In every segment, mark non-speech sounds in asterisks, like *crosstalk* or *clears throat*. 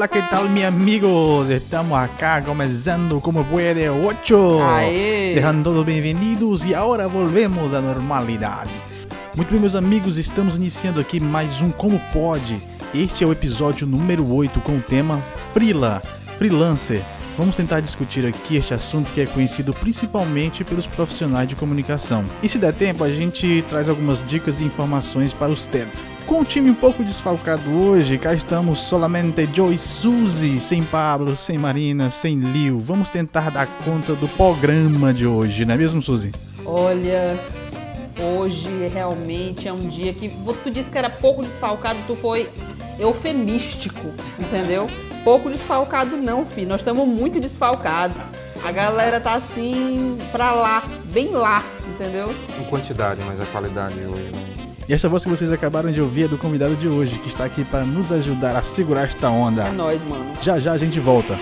Olá, que tal, meus amigos? Estamos acá começando como puede 8. Aê! Sejam todos bem-vindos e agora volvemos à normalidade. Muito bem, meus amigos, estamos iniciando aqui mais um Como Pode. Este é o episódio número 8 com o tema Freela, Freelancer. Vamos tentar discutir aqui este assunto que é conhecido principalmente pelos profissionais de comunicação. E se der tempo, a gente traz algumas dicas e informações para os TEDs. Com o time um pouco desfalcado hoje, cá estamos solamente Joe e Suzy, sem Pablo, sem Marina, sem Liu. Vamos tentar dar conta do programa de hoje, não é mesmo, Suzy? Olha, hoje realmente é um dia que tu disse que era pouco desfalcado, tu foi eufemístico, entendeu? Pouco desfalcado não, filho. Nós estamos muito desfalcados. A galera tá assim pra lá, bem lá, entendeu? Em quantidade, mas a qualidade hoje. Né? E essa voz que vocês acabaram de ouvir é do convidado de hoje, que está aqui para nos ajudar a segurar esta onda. É nóis, mano. Já já a gente volta.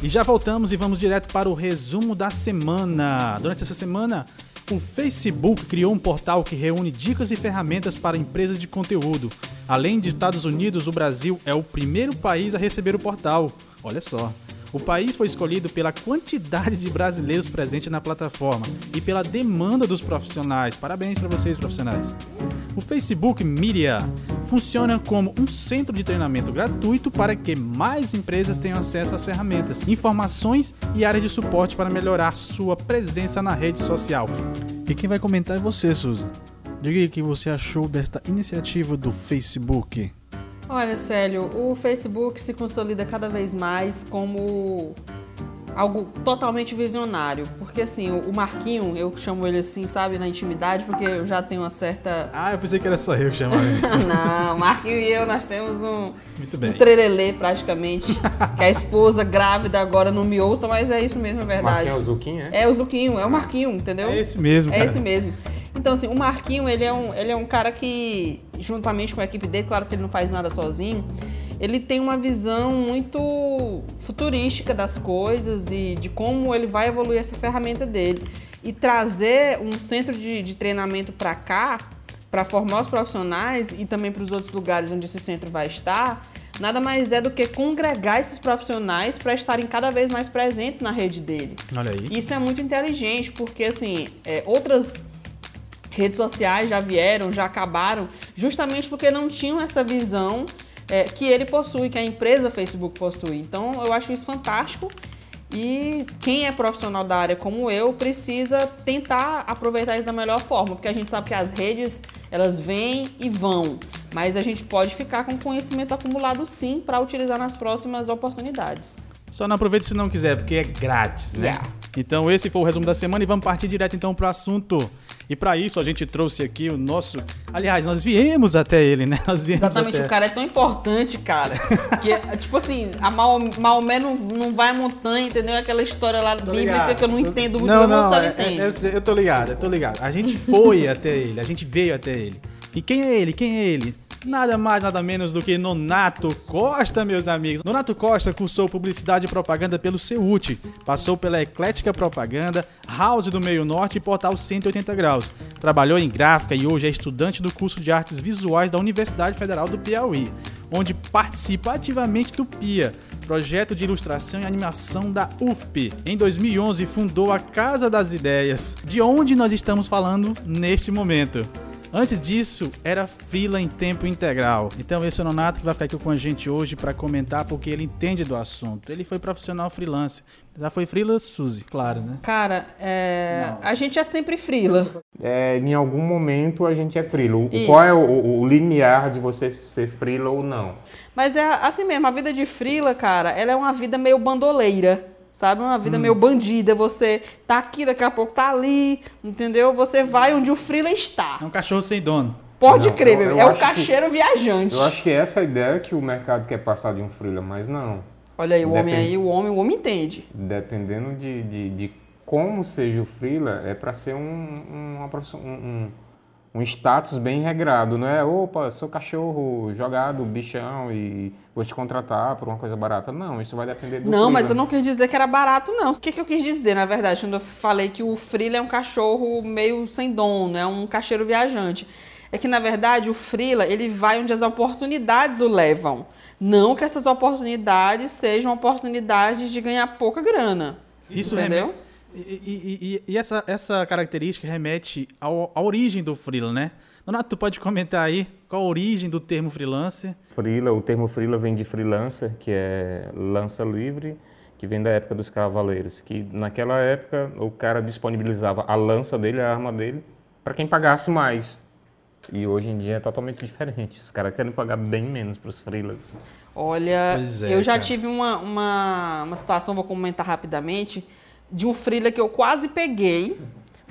E já voltamos e vamos direto para o resumo da semana. Durante essa semana, o Facebook criou um portal que reúne dicas e ferramentas para empresas de conteúdo. Além de Estados Unidos, o Brasil é o primeiro país a receber o portal. Olha só. O país foi escolhido pela quantidade de brasileiros presentes na plataforma e pela demanda dos profissionais. Parabéns para vocês, profissionais. O Facebook Media funciona como um centro de treinamento gratuito para que mais empresas tenham acesso às ferramentas, informações e áreas de suporte para melhorar sua presença na rede social. E quem vai comentar é você, Suzy. Diga o que você achou desta iniciativa do Facebook. Olha, Célio, o Facebook se consolida cada vez mais como algo totalmente visionário. Porque assim, o Marquinho, eu chamo ele assim, sabe, na intimidade, porque eu já tenho uma certa. Ah, eu pensei que era só eu que chamava ele. assim. *laughs* Não, Marquinho e eu, nós temos um, Muito bem. um trelelê praticamente. que a esposa grávida agora não me ouça, mas é isso mesmo, é verdade. Marquinhos é o Zuquinho, é? É o Zuquinho, é o Marquinho, entendeu? É esse mesmo, É cara. esse mesmo. Então, assim, o Marquinho, ele é, um, ele é um cara que, juntamente com a equipe dele, claro que ele não faz nada sozinho, ele tem uma visão muito futurística das coisas e de como ele vai evoluir essa ferramenta dele. E trazer um centro de, de treinamento para cá, para formar os profissionais e também para os outros lugares onde esse centro vai estar, nada mais é do que congregar esses profissionais para estarem cada vez mais presentes na rede dele. Olha aí. Isso é muito inteligente, porque assim, é, outras redes sociais já vieram, já acabaram, justamente porque não tinham essa visão é, que ele possui, que a empresa Facebook possui. Então eu acho isso fantástico. E quem é profissional da área como eu precisa tentar aproveitar isso da melhor forma, porque a gente sabe que as redes elas vêm e vão, mas a gente pode ficar com conhecimento acumulado sim para utilizar nas próximas oportunidades. Só não aproveite se não quiser, porque é grátis, né? Yeah. Então esse foi o resumo da semana e vamos partir direto então pro assunto. E para isso a gente trouxe aqui o nosso, aliás, nós viemos até ele, né? Nós viemos Exatamente, até... o cara é tão importante, cara. Que, é, tipo assim, a Maomé, Maomé não, não vai à montanha, entendeu? Aquela história lá Tô bíblica ligado. que eu não entendo muito, não, mas não, não, é- entende. é- eu tô ligado, eu tô ligado. A gente foi até ele, a gente veio até ele. E quem é ele? Quem é ele? Nada mais, nada menos do que Nonato Costa, meus amigos. Nonato Costa cursou Publicidade e Propaganda pelo CEUT, passou pela Eclética Propaganda, House do Meio Norte e Portal 180 Graus. Trabalhou em gráfica e hoje é estudante do curso de Artes Visuais da Universidade Federal do Piauí, onde participa ativamente do PIA, projeto de ilustração e animação da UFP. Em 2011, fundou a Casa das Ideias, de onde nós estamos falando neste momento. Antes disso, era fila em tempo integral. Então, esse é o Nonato que vai ficar aqui com a gente hoje para comentar, porque ele entende do assunto. Ele foi profissional freelance. Já foi freelance, Suzy? Claro, né? Cara, é, a gente é sempre frila. É, em algum momento a gente é frila. Isso. Qual é o, o- o limiar de você ser frila ou não? Mas é assim mesmo, a vida de frila, cara, ela é uma vida meio bandoleira. Sabe? Uma vida meio bandida. Você tá aqui, daqui a pouco tá ali, entendeu? Você vai onde o frila está. É um cachorro sem dono. Pode Não, crer, eu- eu é o acho que- cacheiro viajante. Eu acho que essa é a ideia que o mercado quer passar de um frila, mas não. Olha aí, o homem aí, o homem, o homem entende. Dependendo de, de, de como seja o frila, é para ser um, um, uma profissão- um, um, um status bem regrado, não é? Opa, sou cachorro jogado, bichão e vou te contratar por uma coisa barata. Não, isso vai depender do Não, mas eu não quis dizer que era barato, não. O que, que eu quis dizer, na verdade, quando eu falei que o Freela é um cachorro meio sem dono, é um cacheiro viajante? é que, na verdade, o freela, ele vai onde as oportunidades o levam. Não que essas oportunidades sejam oportunidades de ganhar pouca grana. Isso entendeu? E, e- e- e essa, essa característica remete ao- à origem do freela, né? Donato, tu pode comentar aí qual a origem do termo freelancer? Freela, o termo freela vem de freelancer, que é lança livre, que vem da época dos cavaleiros, que naquela época o cara disponibilizava a lança dele, a arma dele, para quem pagasse mais. E hoje em dia é totalmente diferente. Os caras querem pagar bem menos para os freelas. Olha, Pois é, eu já cara. tive uma, uma, uma situação, vou comentar rapidamente, de um freela que eu quase peguei,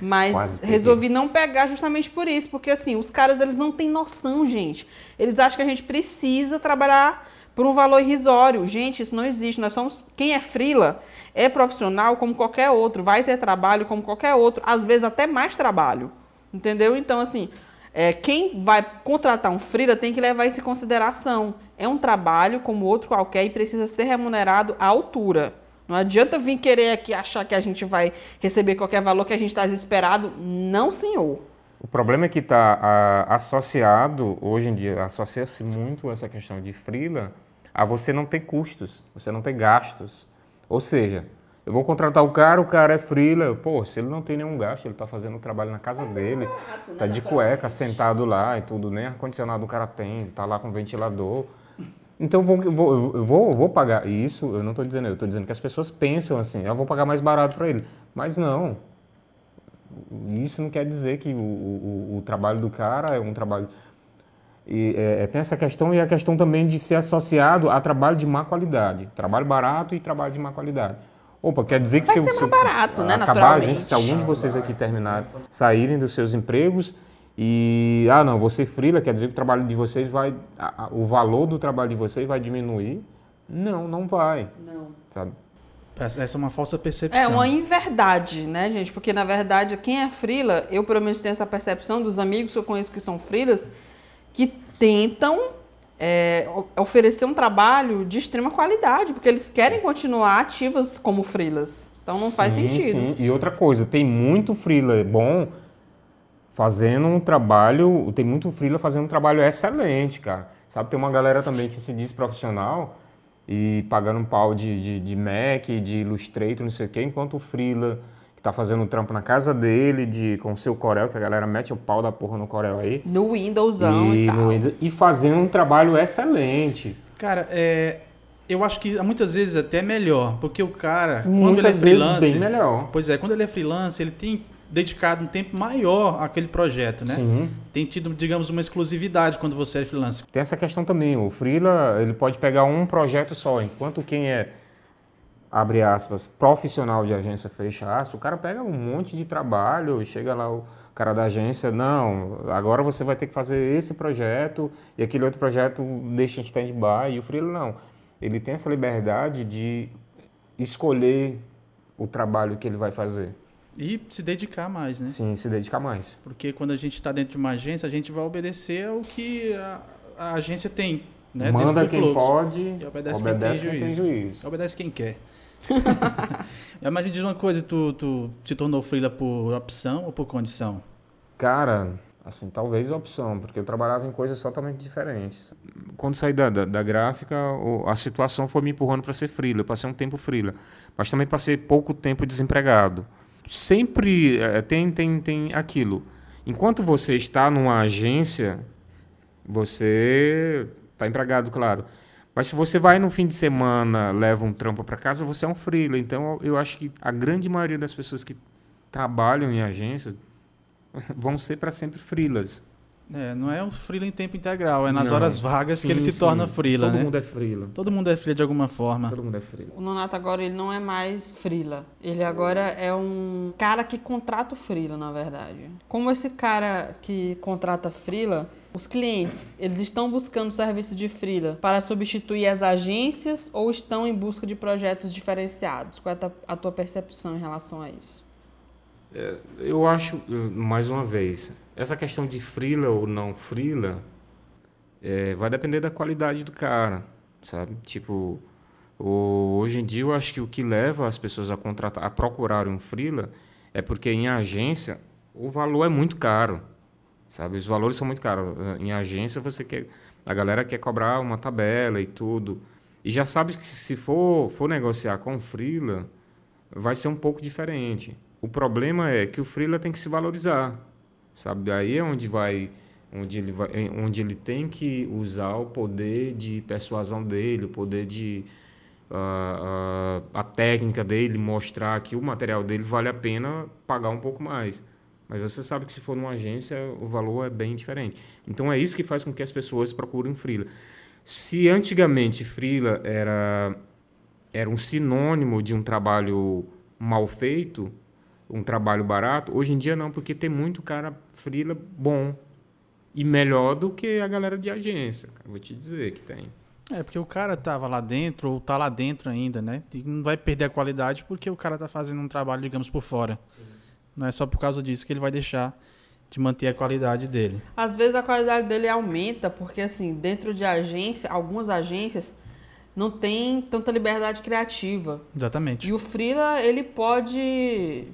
mas Quase peguei. resolvi não pegar justamente por isso, porque assim, os caras eles não têm noção, gente. Eles acham que a gente precisa trabalhar por um valor irrisório. Gente, isso não existe. Nós somos quem é freela é profissional como qualquer outro, vai ter trabalho como qualquer outro, às vezes até mais trabalho. Entendeu? Então assim, é, quem vai contratar um freela tem que levar isso em consideração. É um trabalho como outro qualquer e precisa ser remunerado à altura. Não adianta vir querer aqui achar que a gente vai receber qualquer valor que a gente está desesperado. Não, senhor. O problema é que está associado, hoje em dia, associa-se muito essa questão de freela a você não ter custos, você não ter gastos. Ou seja, eu vou contratar o cara, o cara é freela, pô, se ele não tem nenhum gasto, ele está fazendo o trabalho na casa dele, tá de cueca, sentado lá e tudo, nem ar-condicionado o cara tem, tá lá com ventilador. Então eu vou, vou, vou, vou pagar isso, eu não estou dizendo, eu estou dizendo que as pessoas pensam assim, eu vou pagar mais barato para ele. Mas não, isso não quer dizer que o, o, o trabalho do cara é um trabalho. E, é, é, tem essa questão e a questão também de ser associado a trabalho de má qualidade. Trabalho barato e trabalho de má qualidade. Opa, quer dizer que Vai se, ser eu- se mais barato, né, acabar agência, se algum de vocês aqui terminar, saírem dos seus empregos e, ah, não, você frila, quer dizer que o trabalho de vocês vai, a- a- o valor do trabalho de vocês vai diminuir? Não, não vai, Não. sabe? Essa é uma falsa percepção. É uma inverdade, né, gente? Porque, na verdade, quem é frila, eu pelo menos tenho essa percepção dos amigos que eu conheço que são frilas, que tentam é, oferecer um trabalho de extrema qualidade, porque eles querem continuar ativos como frilas. Então não faz Sim, sentido. sim. E outra coisa, tem muito freela bom fazendo um trabalho, tem muito freela fazendo um trabalho excelente, cara. Sabe, tem uma galera também que se diz profissional e pagando um pau de, de, de Mac, de Illustrator, não sei o quê, enquanto o freela que tá fazendo um trampo na casa dele, de, com o seu Corel, que a galera mete o pau da porra no Corel aí, No Windowsão e, e, tal. no Windows- e fazendo um trabalho excelente. Cara, é, eu acho que muitas vezes até é melhor, porque o cara, quando Muitas ele é vezes freelance, bem melhor. pois é, quando ele é freelance, ele tem dedicado um tempo maior àquele projeto, né? Sim. Tem tido, digamos, uma exclusividade quando você é freelance. Tem essa questão também, o freela, ele pode pegar um projeto só, enquanto quem é, abre aspas, profissional de agência, fecha aspas, o cara pega um monte de trabalho, chega lá o cara da agência, não, agora você vai ter que fazer esse projeto e aquele outro projeto deixa em stand-by, e o freela não. Ele tem essa liberdade de escolher o trabalho que ele vai fazer, E se dedicar mais, né? sim, se dedicar mais. Porque quando a gente está dentro de uma agência, a gente vai obedecer ao que a, a agência tem, né? Manda quem fluxo. pode, E obedece obedece, quem tem quem tem juízo. Obedece quem quer. *laughs* É, Mas me diz uma coisa, tu, tu se tornou freela por opção ou por condição? Cara, assim, talvez opção, porque eu trabalhava em coisas totalmente diferentes. Quando saí da, da, da gráfica, a situação foi me empurrando para ser freela. Eu passei um tempo freela, mas também passei pouco tempo desempregado. Sempre eh, tem, tem, tem aquilo. Enquanto você está numa agência, você está empregado, claro. Mas se você vai no fim de semana, leva um trampo para casa, você é um freela. Então, eu acho que a grande maioria das pessoas que trabalham em agência *laughs* vão ser para sempre freelas. É, não é um freela em tempo integral, é nas Não. horas vagas Sim, que ele se sim. torna freela, Todo né? mundo é freela. Todo mundo é freela de alguma forma. Todo mundo é freela. O Nonato agora ele não é mais frila. Ele agora é um cara que contrata o frila, na verdade. Como esse cara que contrata frila, os clientes, eles estão buscando serviço de frila para substituir as agências ou estão em busca de projetos diferenciados? Qual é a tua- percepção em relação a isso? Eu acho, mais uma vez, essa questão de freela ou não freela eh, vai depender da qualidade do cara, sabe? Tipo, o- hoje em dia eu acho que o que leva as pessoas a contratar, a procurar um freela é porque em agência o valor é muito caro. sabe? Os valores são muito caros. Em agência, você quer, a galera quer cobrar uma tabela e tudo. E já sabe que se for, for negociar com o freela, vai ser um pouco diferente. O problema é que o freela tem que se valorizar, sabe? Aí é onde vai onde ele, vai, onde ele tem que usar o poder de persuasão dele, o poder de uh, uh, a técnica dele, mostrar que o material dele vale a pena pagar um pouco mais. Mas você sabe que se for numa agência, o valor é bem diferente. Então é isso que faz com que as pessoas procurem freela. Se antigamente freela era, era um sinônimo de um trabalho mal feito, um trabalho barato, hoje em dia não, porque tem muito cara freela bom, e melhor do que a galera de agência. Vou te dizer que tem. É, porque o cara tava lá dentro, ou tá lá dentro ainda, né? E não vai perder a qualidade porque o cara tá fazendo um trabalho, digamos, por fora. Sim. Não é só por causa disso que ele vai deixar de manter a qualidade dele. Às vezes a qualidade dele aumenta, porque assim, dentro de agência, algumas agências não tem tanta liberdade criativa. Exatamente. E o freela, ele pode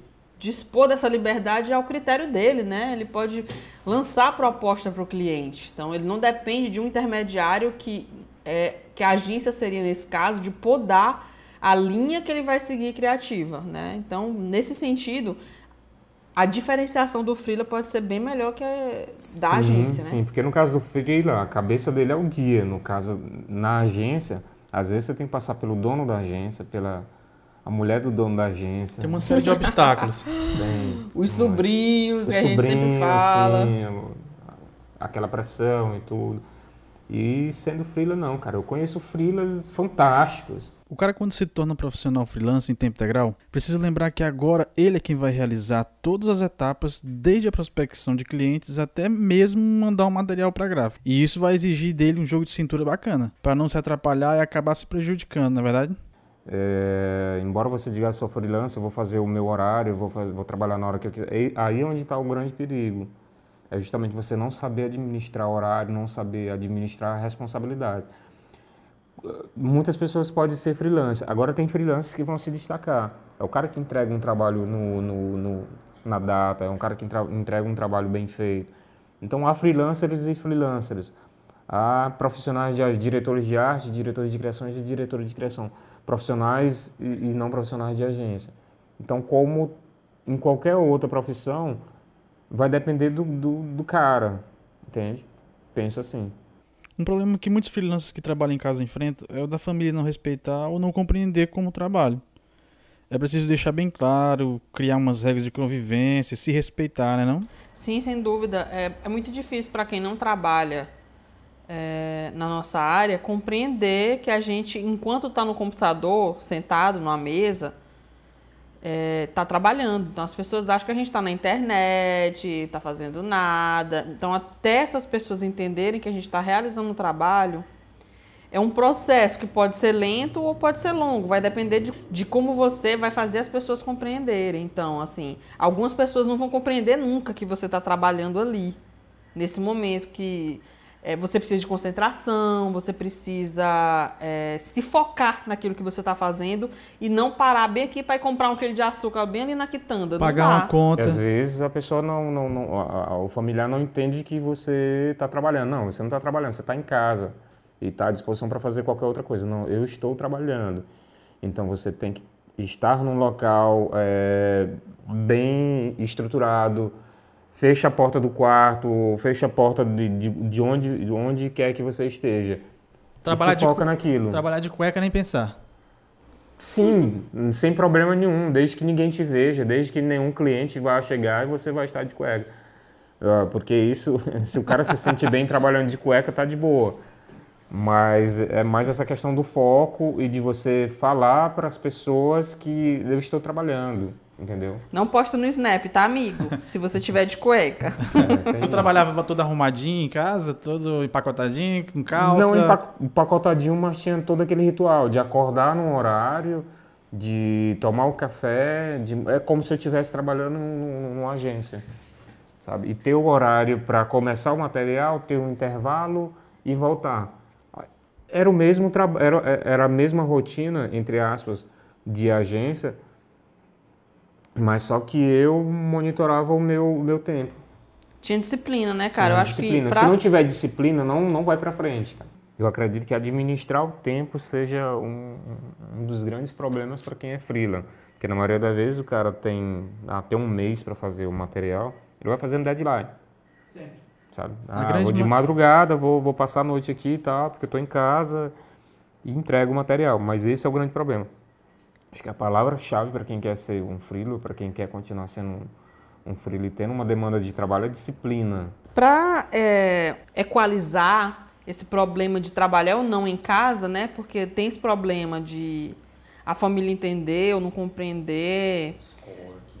dispor dessa liberdade ao critério dele, né? Ele pode lançar a proposta para o cliente. Então, ele não depende de um intermediário que, é, que a agência seria, nesse caso, de podar a linha que ele vai seguir criativa, né? Então, nesse sentido, a diferenciação do freela pode ser bem melhor que a da sim, agência, né? Sim, porque no caso do freela, a cabeça dele é o guia. No caso, na agência, às vezes você tem que passar pelo dono da agência, pela a mulher do dono da agência. Tem uma série de obstáculos. *laughs* Tem, Os sobrinhos, que a gente sempre fala. Assim, aquela pressão e tudo. E sendo freela, não, cara. Eu conheço freelas fantásticos. O cara, quando se torna um profissional freelance em tempo integral, precisa lembrar que agora ele é quem vai realizar todas as etapas, desde a prospecção de clientes até mesmo mandar um material para gráfico. E isso vai exigir dele um jogo de cintura bacana, para não se atrapalhar e acabar se prejudicando, na é verdade? É, embora você diga que sou freelancer, eu vou fazer o meu horário, vou, fazer, vou trabalhar na hora que eu quiser. Aí é onde está o grande perigo. É justamente você não saber administrar horário, não saber administrar responsabilidade. Muitas pessoas podem ser freelancer. Agora tem freelancers que vão se destacar. É o cara que entrega um trabalho no, no, no na data, é um cara que entrega um trabalho bem feito. Então há freelancers e freelancers. Há profissionais de diretores de arte, diretores de criações e diretores de criação profissionais e, e não profissionais de agência. Então, como em qualquer outra profissão, vai depender do, do, do, cara, entende? Penso assim. Um problema que muitos freelancers que trabalham em casa enfrentam é o da família não respeitar ou não compreender como trabalho. É preciso deixar bem claro, criar umas regras de convivência, se respeitar, né não? Sim, sem dúvida. É, é muito difícil para quem não trabalha é, na nossa área compreender que a gente, enquanto está no computador, sentado numa mesa, está é, tá trabalhando. Então as pessoas acham que a gente está na internet, está fazendo nada. Então, até essas pessoas entenderem que a gente está realizando um trabalho, é um processo que pode ser lento ou pode ser longo. Vai depender de, de como você vai fazer as pessoas compreenderem. Então, assim, algumas pessoas não vão compreender nunca que você está trabalhando ali, nesse momento que é, você precisa de concentração, você precisa é, se focar naquilo que você está fazendo e não parar bem aqui para ir comprar um quilo de açúcar bem ali na quitanda. Pagar uma conta. E às vezes a pessoa não, não, não a, a, o familiar não entende que você está trabalhando. Não, você não está trabalhando, você está em casa e está à disposição para fazer qualquer outra coisa. Não, eu estou trabalhando. Então você tem que estar num local é, bem estruturado, fecha a porta do quarto, fecha a porta de, de, de, onde, de onde quer que você esteja. Trabalhar se foca naquilo. Trabalhar de cueca nem pensar. Sim, sem problema nenhum, desde que ninguém te veja, desde que nenhum cliente vá chegar e você vai estar de cueca. Ah, porque isso, *laughs* se o cara se sente bem trabalhando de cueca, tá de boa. Mas é mais essa questão do foco e de você falar para as pessoas que eu estou trabalhando. Entendeu? Não posta no Snap, tá, amigo? *laughs* Se você tiver de cueca. É, *laughs* tu trabalhava todo arrumadinho em casa, todo empacotadinho, com calça? Não empacotadinho, mas tinha todo aquele ritual de acordar num horário, de tomar o café, de... é como se eu estivesse trabalhando numa agência, sabe? E ter o horário para começar o material, ter um intervalo e voltar. Era o mesmo trabalho, era, era a mesma rotina, entre aspas, de agência, mas só que eu monitorava o meu, meu tempo. Tinha disciplina, né, cara? Sim, Eu acho disciplina. que pra... Se não tiver disciplina, não, não vai pra frente, cara. Eu acredito que administrar o tempo seja um, um dos grandes problemas para quem é freela. Porque na maioria das vezes o cara tem até um mês para fazer o material, ele vai fazendo deadline. Sabe? A Ah, grande vou de ma- madrugada, vou, vou passar a noite aqui e tal, porque eu tô em casa e entrego o material. Mas esse é o grande problema. Acho que a palavra-chave para quem quer ser um freelo, para quem quer continuar sendo um, um freelo e tendo uma demanda de trabalho é disciplina. Para equalizar esse problema de trabalhar ou não em casa, né? Porque tem esse problema de a família entender ou não compreender.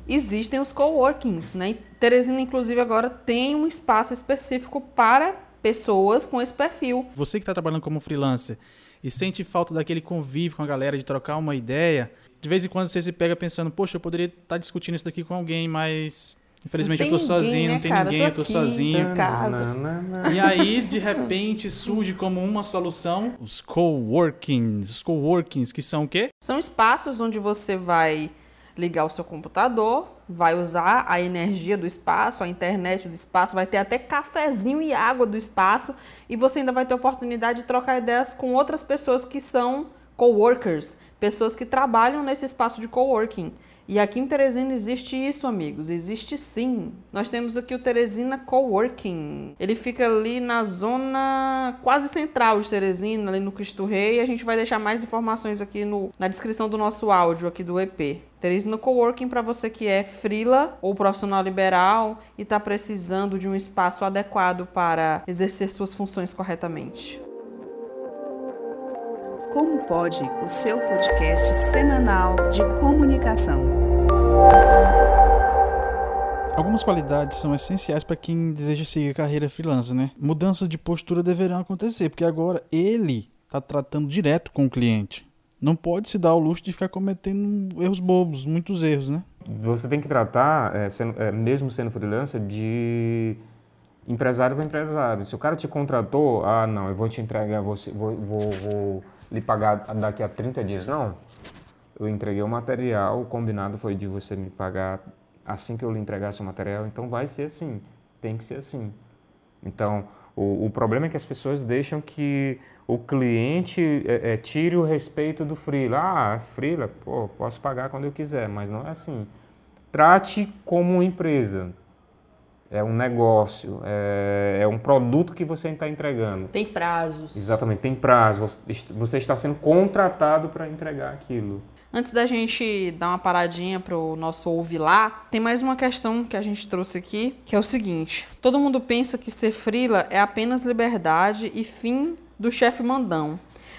Existem os coworkings, né? E Teresina, inclusive, agora tem um espaço específico para pessoas com esse perfil. Você que está trabalhando como freelancer e sente falta daquele convívio com a galera, de trocar uma ideia, de vez em quando você se pega pensando, poxa, eu poderia estar discutindo isso daqui com alguém, mas infelizmente Não eu tô ninguém, sozinho, né, não tem cara? ninguém, Eu eu tô tô aqui, sozinho. em casa. Nananana. E aí, de repente, surge como uma solução os coworkings. Os coworkings, que são o quê? São espaços onde você vai ligar o seu computador, vai usar a energia do espaço, a internet do espaço, vai ter até cafezinho e água do espaço e você ainda vai ter oportunidade de trocar ideias com outras pessoas que são coworkers, pessoas que trabalham nesse espaço de coworking. E aqui em Teresina existe isso, amigos. Existe sim. Nós temos aqui o Teresina Coworking. Ele fica ali na zona quase central de Teresina, ali no Cristo Rei. A gente vai deixar mais informações aqui no, na descrição do nosso áudio aqui do EP. Teresina Coworking para você que é frila ou profissional liberal e está precisando de um espaço adequado para exercer suas funções corretamente. Como pode o seu podcast semanal de comunicação? Algumas qualidades são essenciais para quem deseja seguir a carreira freelancer, né? Mudanças de postura deverão acontecer, porque agora ele está tratando direto com o cliente. Não pode se dar ao luxo de ficar cometendo erros bobos, muitos erros, né? Você tem que tratar, é, sendo- é, mesmo sendo freelancer, de empresário para empresário. Se o cara te contratou, ah, não, eu vou te entregar, você, vou, vou, vou lhe pagar daqui a 30 dias. Não, eu entreguei o material, o combinado foi de você me pagar assim que eu lhe entregasse o material, então vai ser assim, tem que ser assim. Então, o, o problema é que as pessoas deixam que o cliente é, é, tire o respeito do freela. Ah, freela, pô, posso pagar quando eu quiser, mas não é assim. Trate como empresa. É um negócio, é, é um produto que você está entregando. Tem prazos. Exatamente, tem prazo. Você está sendo contratado para entregar aquilo. Antes da gente dar uma paradinha pro nosso ouvir lá, tem mais uma questão que a gente trouxe aqui, que é o seguinte: todo mundo pensa que ser frila é apenas liberdade e fim do chefe mandão.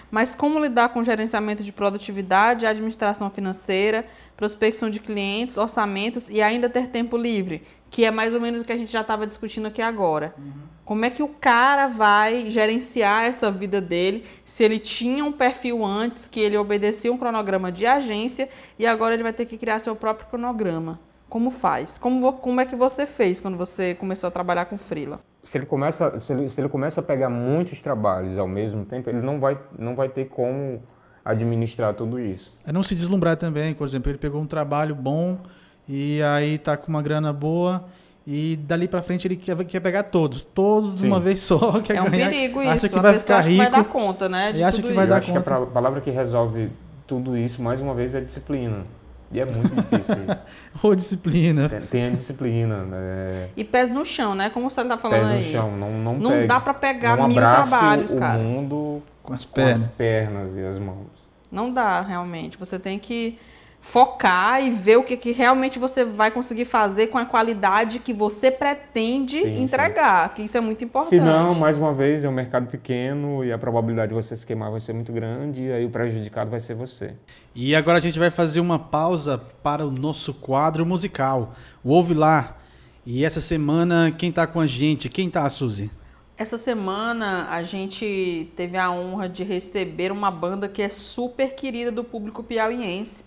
Mas como lidar com gerenciamento de produtividade, administração financeira, prospecção de clientes, orçamentos e ainda ter tempo livre? Que é mais ou menos o que a gente já estava discutindo aqui agora. Como é que o cara vai gerenciar essa vida dele se ele tinha um perfil antes, que ele obedecia um cronograma de agência e agora ele vai ter que criar seu próprio cronograma? Como faz? Como, como é que você fez quando você começou a trabalhar com freela? Se ele começa, se ele, se ele começa a pegar muitos trabalhos ao mesmo tempo, ele não vai, não vai ter como administrar tudo isso. É não se deslumbrar também, por exemplo, ele pegou um trabalho bom e aí tá com uma grana boa e dali pra frente ele quer, quer pegar todos, todos de Sim. uma vez só, *laughs* quer É um ganhar, perigo isso. acha que a vai pessoa ficar acha que vai dar rico. conta, né? De e acha tudo que vai isso. dar Eu acho que a conta. palavra que resolve tudo isso, mais uma vez, é disciplina. E é muito difícil isso. *laughs* Ou disciplina. Tem, tem a disciplina, né? E pés no chão, né? Como você tá falando Pés no aí. chão, não, não, Não pegue. dá pra pegar não mil trabalhos, o cara. mundo Com as com as pernas e as mãos. Não dá, realmente. Você tem que focar e ver o que, que realmente você vai conseguir fazer com a qualidade que você pretende Sim, entregar, que isso é muito importante. Se não, mais uma vez, é um mercado pequeno e a probabilidade de você se queimar vai ser muito grande e aí o prejudicado vai ser você. E agora a gente vai fazer uma pausa para o nosso quadro musical. O Ouve Lá. E essa semana, quem tá com a gente? Quem tá, Suzy? Essa semana a gente teve a honra de receber uma banda que é super querida do público piauiense,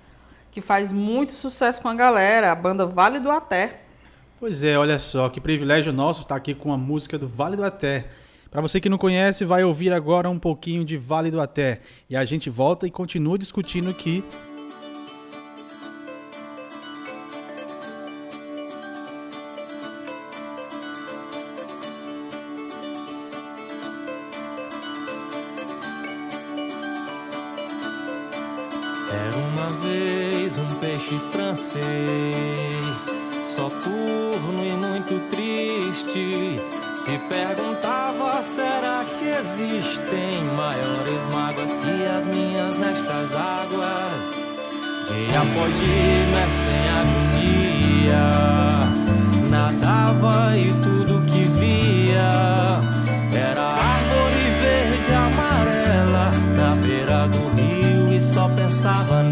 que faz muito sucesso com a galera, a banda Vale do Até. Pois é, olha só, que privilégio nosso estar aqui com a música do Vale do Até. Para você que não conhece, vai ouvir agora um pouquinho de Vale do Até. E a gente volta e continua discutindo aqui Dia após dia, imerso em agonia, nadava e tudo que via era árvore verde amarela. Na beira do rio e só pensava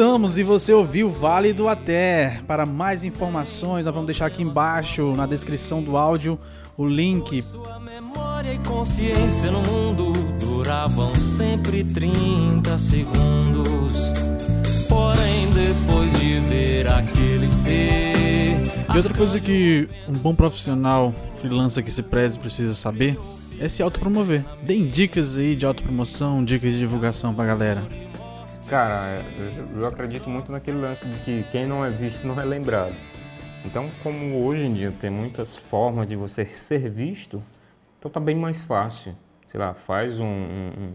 Voltamos e você ouviu Vale do Até. Para mais informações, nós vamos deixar aqui embaixo na descrição do áudio o link. Sua memória e consciência no mundo duravam sempre 30 segundos. Porém, depois de ver aquele ser. E outra coisa que um bom profissional freelancer que se preze precisa saber é se autopromover. Deem dicas aí de autopromoção, dicas de divulgação pra galera. Cara, eu, acredito muito naquele lance de que quem não é visto não é lembrado. Então, como hoje em dia tem muitas formas de você ser visto, então tá bem mais fácil. Sei lá, faz um, um,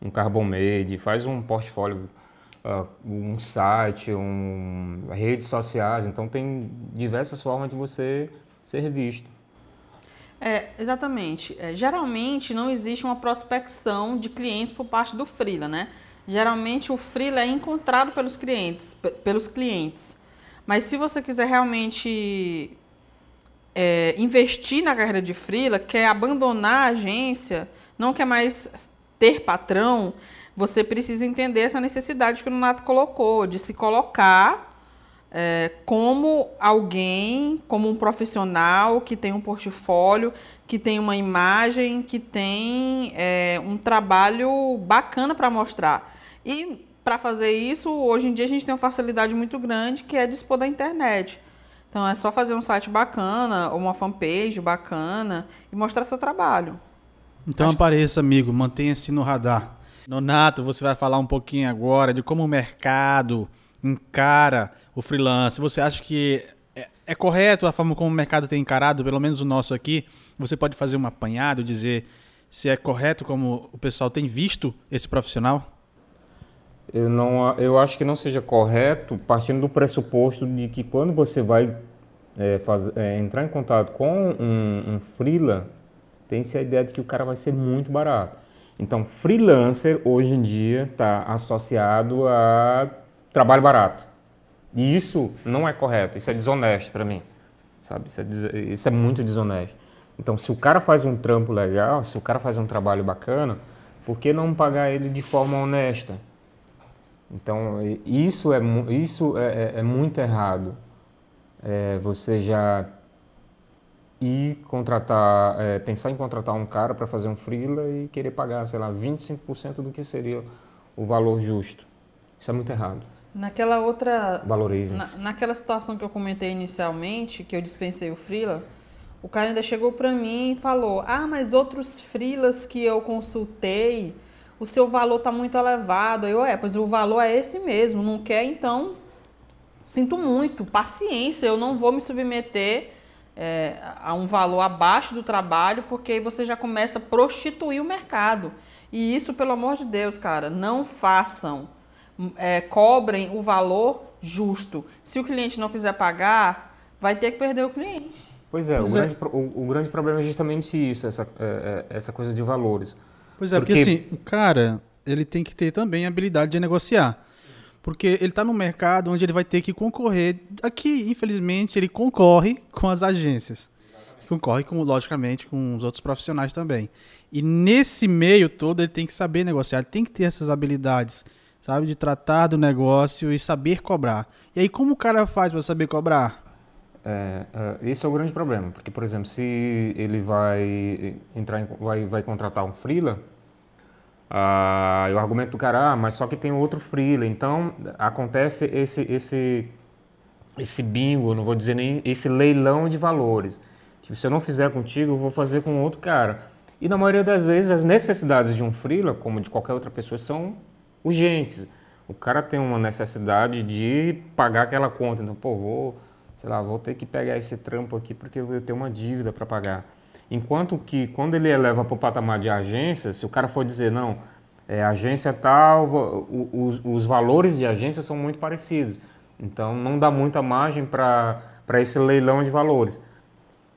um carbon made, faz um portfólio, ah, um site, um, redes sociais. Então tem diversas formas de você ser visto. É, exatamente. É, geralmente não existe uma prospecção de clientes por parte do freela, né? Geralmente o freela é encontrado pelos clientes, pe- pelos clientes. Mas se você quiser realmente é, investir na carreira de freela, quer abandonar a agência, não quer mais ter patrão, você precisa entender essa necessidade que o Nato colocou, de se colocar é, como alguém, como um profissional que tem um portfólio, que tem uma imagem, que tem é, um trabalho bacana para mostrar. E para fazer isso, hoje em dia a gente tem uma facilidade muito grande que é dispor da internet. Então é só fazer um site bacana, ou uma fanpage bacana e mostrar seu trabalho. Então apareça, amigo, mantenha-se no radar. Nonato, você vai falar um pouquinho agora de como o mercado encara o freelance. Você acha que é, é correto a forma como o mercado tem encarado, pelo menos o nosso aqui? Você pode fazer um apanhado, dizer se é correto como o pessoal tem visto esse profissional? Eu, não, eu acho que não seja correto partindo do pressuposto de que quando você vai é, faz- é, entrar em contato com um, um freela, tem-se a ideia de que o cara vai ser muito barato. Então, freelancer hoje em dia está associado a trabalho barato. E isso não é correto, isso é desonesto para mim. Sabe? Isso é, isso é muito desonesto. Então, se o cara faz um trampo legal, se o cara faz um trabalho bacana, por que não pagar ele de forma honesta? Então, isso é, isso é, é- é muito errado. É, você já ir contratar, é, pensar em contratar um cara para fazer um freela e querer pagar, sei lá, 25% do que seria o valor justo. Isso é muito errado. Naquela outra Valorizem. Na, naquela situação que eu comentei inicialmente, que eu dispensei o freela, o cara ainda chegou pra mim e falou: "Ah, mas outros freelas que eu consultei, o seu valor tá muito elevado". Eu, é, pois o valor é esse mesmo, não quer então sinto muito, paciência, eu não vou me submeter é, a um valor abaixo do trabalho, porque aí você já começa a prostituir o mercado. E isso, pelo amor de Deus, cara, não façam. É, cobrem o valor justo. Se o cliente não quiser pagar, vai ter que perder o cliente. Pois é, Pois o, é. Grande, o, o grande problema é justamente isso, essa, é, é, essa coisa de valores. Pois é, porque, Porque- assim, o cara, ele tem que ter também a habilidade de negociar. Porque ele tá no mercado onde ele vai ter que concorrer. Aqui, infelizmente, ele concorre com as agências. Concorre, com, logicamente, com os outros profissionais também. E nesse meio todo, ele tem que saber negociar, ele tem que ter essas habilidades, sabe? De tratar do negócio e saber cobrar. E aí, como o cara faz para saber cobrar? É, é, esse é o grande problema, porque, por exemplo, se ele vai entrar em- vai, vai contratar um freela, Ah, e o argumento do cara, ah, mas só que tem outro freela. Então acontece esse, esse, esse bingo, não vou dizer nem esse leilão de valores. Tipo, se eu não fizer contigo, eu vou fazer com outro cara. E na maioria das vezes as necessidades de um freela, como de qualquer outra pessoa, são urgentes. O cara tem uma necessidade de pagar aquela conta. Então, pô, vou, sei lá, vou ter que pegar esse trampo aqui porque eu tenho uma dívida para pagar. Enquanto que quando ele eleva para o patamar de agência, se o cara for dizer, não, é, agência tal, os, os valores de agência são muito parecidos. Então não dá muita margem para esse leilão de valores.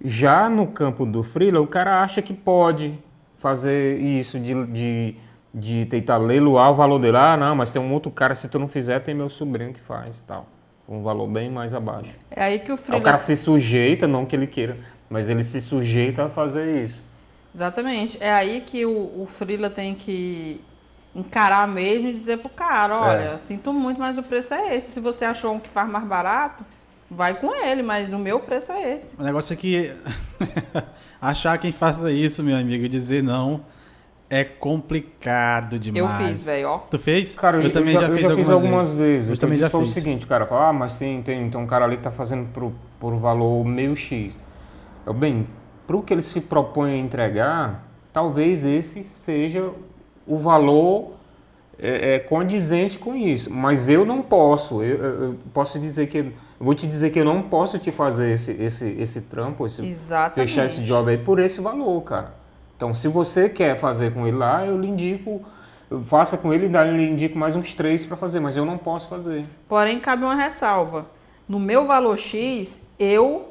Já no campo do freela, o cara acha que pode fazer isso de, de, de tentar leiloar o valor dele. Ah, não, mas tem um outro cara, se tu não fizer, tem meu sobrinho que faz e tal. Um valor bem mais abaixo. É aí que o Aí freela... o cara se sujeita, não que ele queira, mas ele se sujeita a fazer isso. Exatamente. É aí que o, o freela tem que encarar mesmo e dizer pro cara, olha, sinto muito, mas o preço é esse. Se você achou um que faz mais barato, vai com ele, mas o meu preço é esse. O negócio é que *laughs* achar quem faça isso, meu amigo, e dizer não é complicado Eu demais. fiz, velho, ó. Tu fez? Cara, eu, também já, fiz algumas, algumas vezes. Eu O que também disse já foi fiz. o seguinte, cara, fala, ah, mas sim, tem, tem um cara ali que tá fazendo por, por valor meio X. Eu, bem, pro que ele se propõe a entregar, talvez esse seja o valor é, é, condizente com isso. Mas eu não posso. Eu, eu- eu posso dizer que. eu vou te dizer que eu não posso te fazer esse, esse, esse trampo, esse, Exatamente. fechar esse job aí por esse valor, cara. Então, se você quer fazer com ele lá, eu lhe indico, eu faça com ele e daí eu lhe indico mais uns três para fazer, mas eu não posso fazer. Porém, cabe uma ressalva. No meu valor X, eu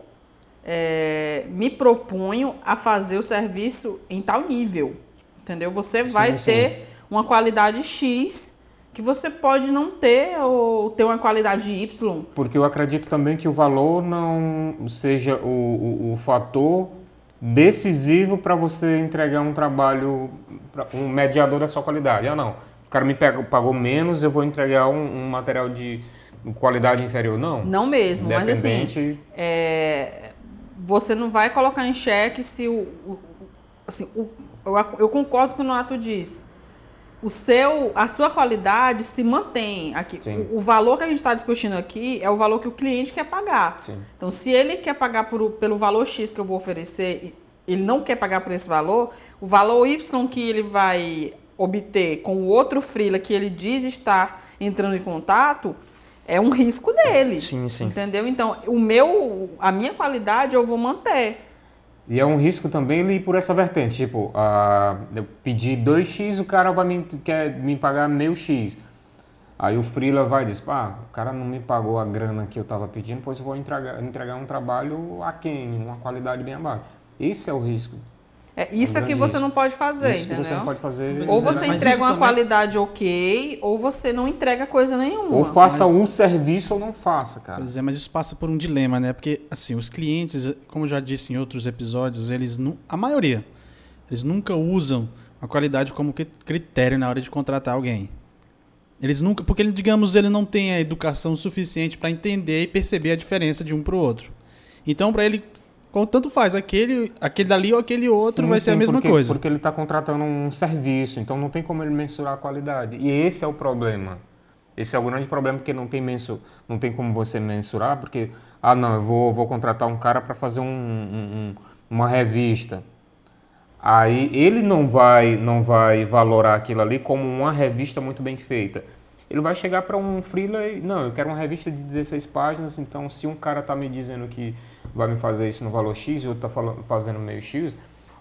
é, me proponho a fazer o serviço em tal nível. Entendeu? Você vai sim. ter uma qualidade X que você pode não ter ou ter uma qualidade Y. Porque eu acredito também que o valor não seja o, o, o fator decisivo para você entregar um trabalho, um mediador da sua qualidade. Ah, não, o cara me pagou menos, eu vou entregar um, um material de qualidade inferior. Não. Não mesmo, mas assim, é, você não vai colocar em xeque se o. o- assim, o- eu, eu concordo com o que o Nonato diz. O seu, a sua qualidade se mantém aqui. O, o valor que a gente está discutindo aqui é o valor que o cliente quer pagar. Sim. Então, se ele quer pagar por- pelo valor X que eu vou oferecer, ele não quer pagar por esse valor, o valor Y que ele vai obter com o outro freela que ele diz estar entrando em contato é um risco dele. Sim, sim. Entendeu? Então, o meu, a minha qualidade eu vou manter. E é um risco também ele ir por essa vertente, tipo, ah, eu pedi 2x, o cara vai me, quer me pagar meio x. Aí o freela vai e diz, pá, o cara não me pagou a grana que eu estava pedindo, pois eu vou entregar, entregar um trabalho aquém, uma qualidade bem abaixo. Esse é o risco. É isso um é que você risco. não pode fazer, Isso que entendeu? você não pode fazer. Ou Mas você isso entrega uma também- qualidade ok, ou você não entrega coisa nenhuma. Ou faça Mas- um serviço ou não faça, cara. Pois é, mas isso passa por um dilema, né? Porque, assim, os clientes, como eu já disse em outros episódios, eles, nu- a maioria, eles nunca usam a qualidade como critério na hora de contratar alguém. Eles nunca, porque, ele, digamos, ele não tem a educação suficiente para entender e perceber a diferença de um para o outro. Então, para ele, tanto faz, aquele, aquele dali ou aquele outro Sim, vai ser a sim, mesma porque, coisa. Porque ele está contratando um serviço, então não tem como ele mensurar a qualidade. E esse é o problema. Esse é o grande problema, porque não tem, mensu, não tem como você mensurar, porque, ah, não, eu vou, vou contratar um cara para fazer um- um- um- uma revista. Aí ele não vai, não vai valorar aquilo ali como uma revista muito bem feita. Ele vai chegar para um freela e, não, eu quero uma revista de 16 páginas, então se um cara tá me dizendo que vai me fazer isso no valor X e outro tá falando, fazendo meio X,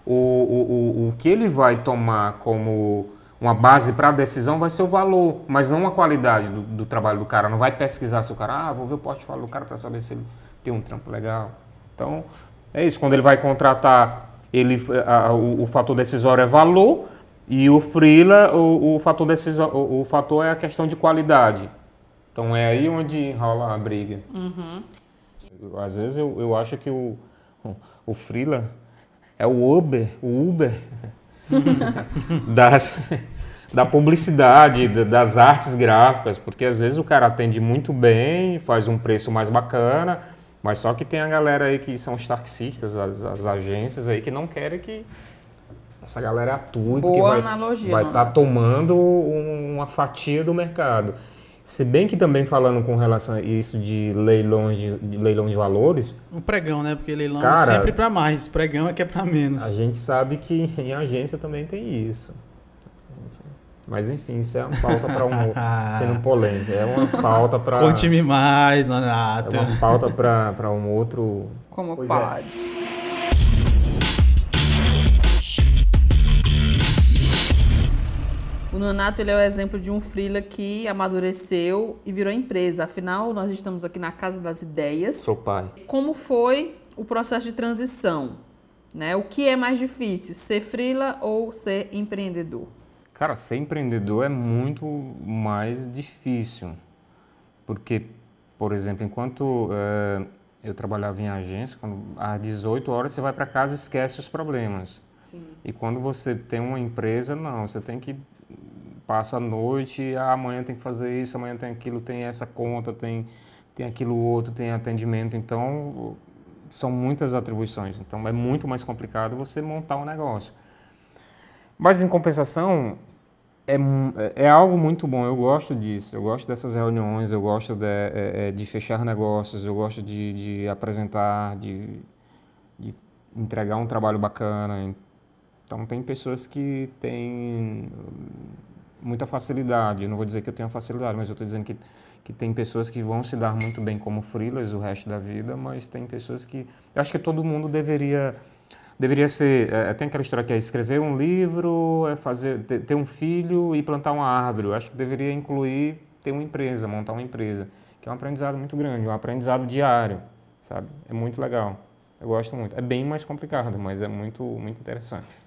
o, o, o, o que ele vai tomar como uma base para a decisão vai ser o valor, mas não a qualidade do, do trabalho do cara. Não vai pesquisar se o cara, ah, vou ver o portfólio do cara para saber se ele tem um trampo legal. Então, é isso. Quando ele vai contratar, ele, a- o, o fator decisório é valor e o freela, o, o fator decisório, o, o fator é a questão de qualidade. Então é aí onde rola a briga. Eu- Às vezes eu, eu acho que o, o freela é o Uber, o Uber *laughs* das, da publicidade, da- das artes gráficas, porque às vezes o cara atende muito bem, faz um preço mais bacana, mas só que tem a galera aí que são os taxistas, as, as agências aí que não querem que essa galera atue, Boa porque vai analogia, vai Nonato. estar tomando um- uma fatia do mercado. Se bem que também falando com relação a isso de leilão de, de leilão de valores, Um pregão, né? Porque leilão Cara- é sempre pra mais. Pregão é que é pra menos. a gente sabe que *laughs* em agência também tem isso. Mas enfim, isso é uma pauta para um *laughs* sendo polêmico, é uma pauta para Conte-me mais, é Nonato. uma pauta para um outro Como Pois é. pode. O Nonato ele é o exemplo de um freela que amadureceu e virou empresa. Afinal, nós estamos aqui na Casa das Ideias. Sou pai. Como foi o processo de transição? Né? O que é mais difícil, ser freela ou ser empreendedor? Cara, ser empreendedor é muito mais difícil. Porque, por exemplo, enquanto eh, eu trabalhava em agência, quando, às 18 horas você vai para casa e esquece os problemas. E quando você tem uma empresa, não, você tem que passa a noite, ah, amanhã tem que fazer isso, amanhã tem aquilo, tem essa conta, tem tem aquilo outro, tem atendimento, então são muitas atribuições. Então é muito mais complicado você montar um negócio. Mas em compensação, é, é- algo muito bom, eu gosto disso, eu gosto dessas reuniões, eu gosto de, é, é, de fechar negócios, eu gosto de, de apresentar, de, de entregar um trabalho bacana. Então tem pessoas que têm muita facilidade, eu não vou dizer que eu tenho facilidade, mas eu estou dizendo que, que tem pessoas que vão se dar muito bem como freelas o resto da vida, mas tem pessoas que... Eu acho que todo mundo deveria deveria ser é, tem aquela história que é escrever um livro é fazer ter, ter um filho e plantar uma árvore. Eu acho que deveria incluir ter uma empresa montar uma empresa que é um aprendizado muito grande um aprendizado diário sabe? É muito legal. Eu gosto muito. É bem mais complicado mas é muito muito interessante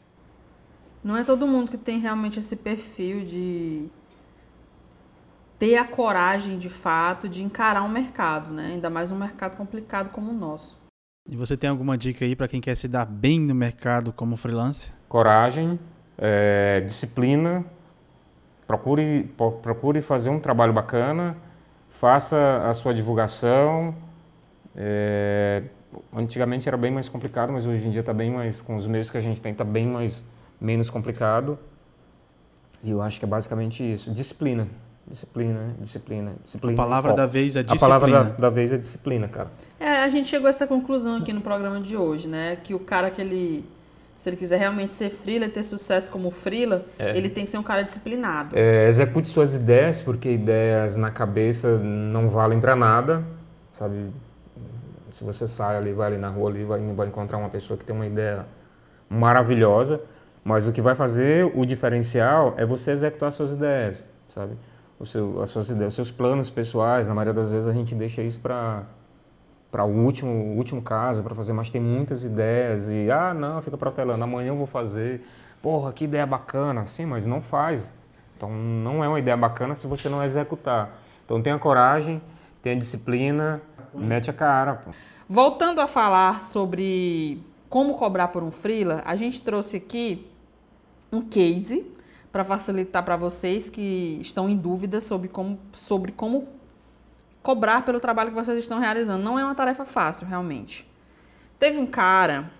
Não é todo mundo que tem realmente esse perfil de ter a coragem de fato de encarar um mercado, né? Ainda mais um mercado complicado como o nosso. E você tem alguma dica aí pra quem quer se dar bem no mercado como freelancer? coragem é, disciplina procure procure fazer um trabalho bacana faça a sua divulgação é, antigamente era bem mais complicado mas hoje em dia está bem mais com os meios que a gente tem está bem mais menos complicado e eu acho que é basicamente isso disciplina disciplina né? disciplina disciplina A e palavra foco. da vez é a disciplina. palavra da, da vez é disciplina cara É, a gente chegou a essa conclusão aqui no programa de hoje, né? Que o cara que ele, se ele quiser realmente ser freela e ter sucesso como freela, ele tem que ser um cara disciplinado. É, execute suas ideias, porque ideias na cabeça não valem para nada, sabe? Se você sai ali, vai ali na rua, ali, vai, vai encontrar uma pessoa que tem uma ideia maravilhosa, mas o que vai fazer o diferencial é você executar suas ideias, sabe? O seu, as suas ideias, os seus planos pessoais, na maioria das vezes a gente deixa isso para para o último, último caso, para fazer, mas tem muitas ideias e, ah, não, fica protelando, amanhã eu vou fazer. Porra, que ideia bacana. Sim, mas não faz. Então, não é uma ideia bacana se você não executar. Então, tenha coragem, tenha disciplina, mete a cara. Pô. Voltando a falar sobre como cobrar por um freela, a gente trouxe aqui um case para facilitar para vocês que estão em dúvida sobre como, sobre como cobrar pelo trabalho que vocês estão realizando. Não é uma tarefa fácil, realmente. Teve um cara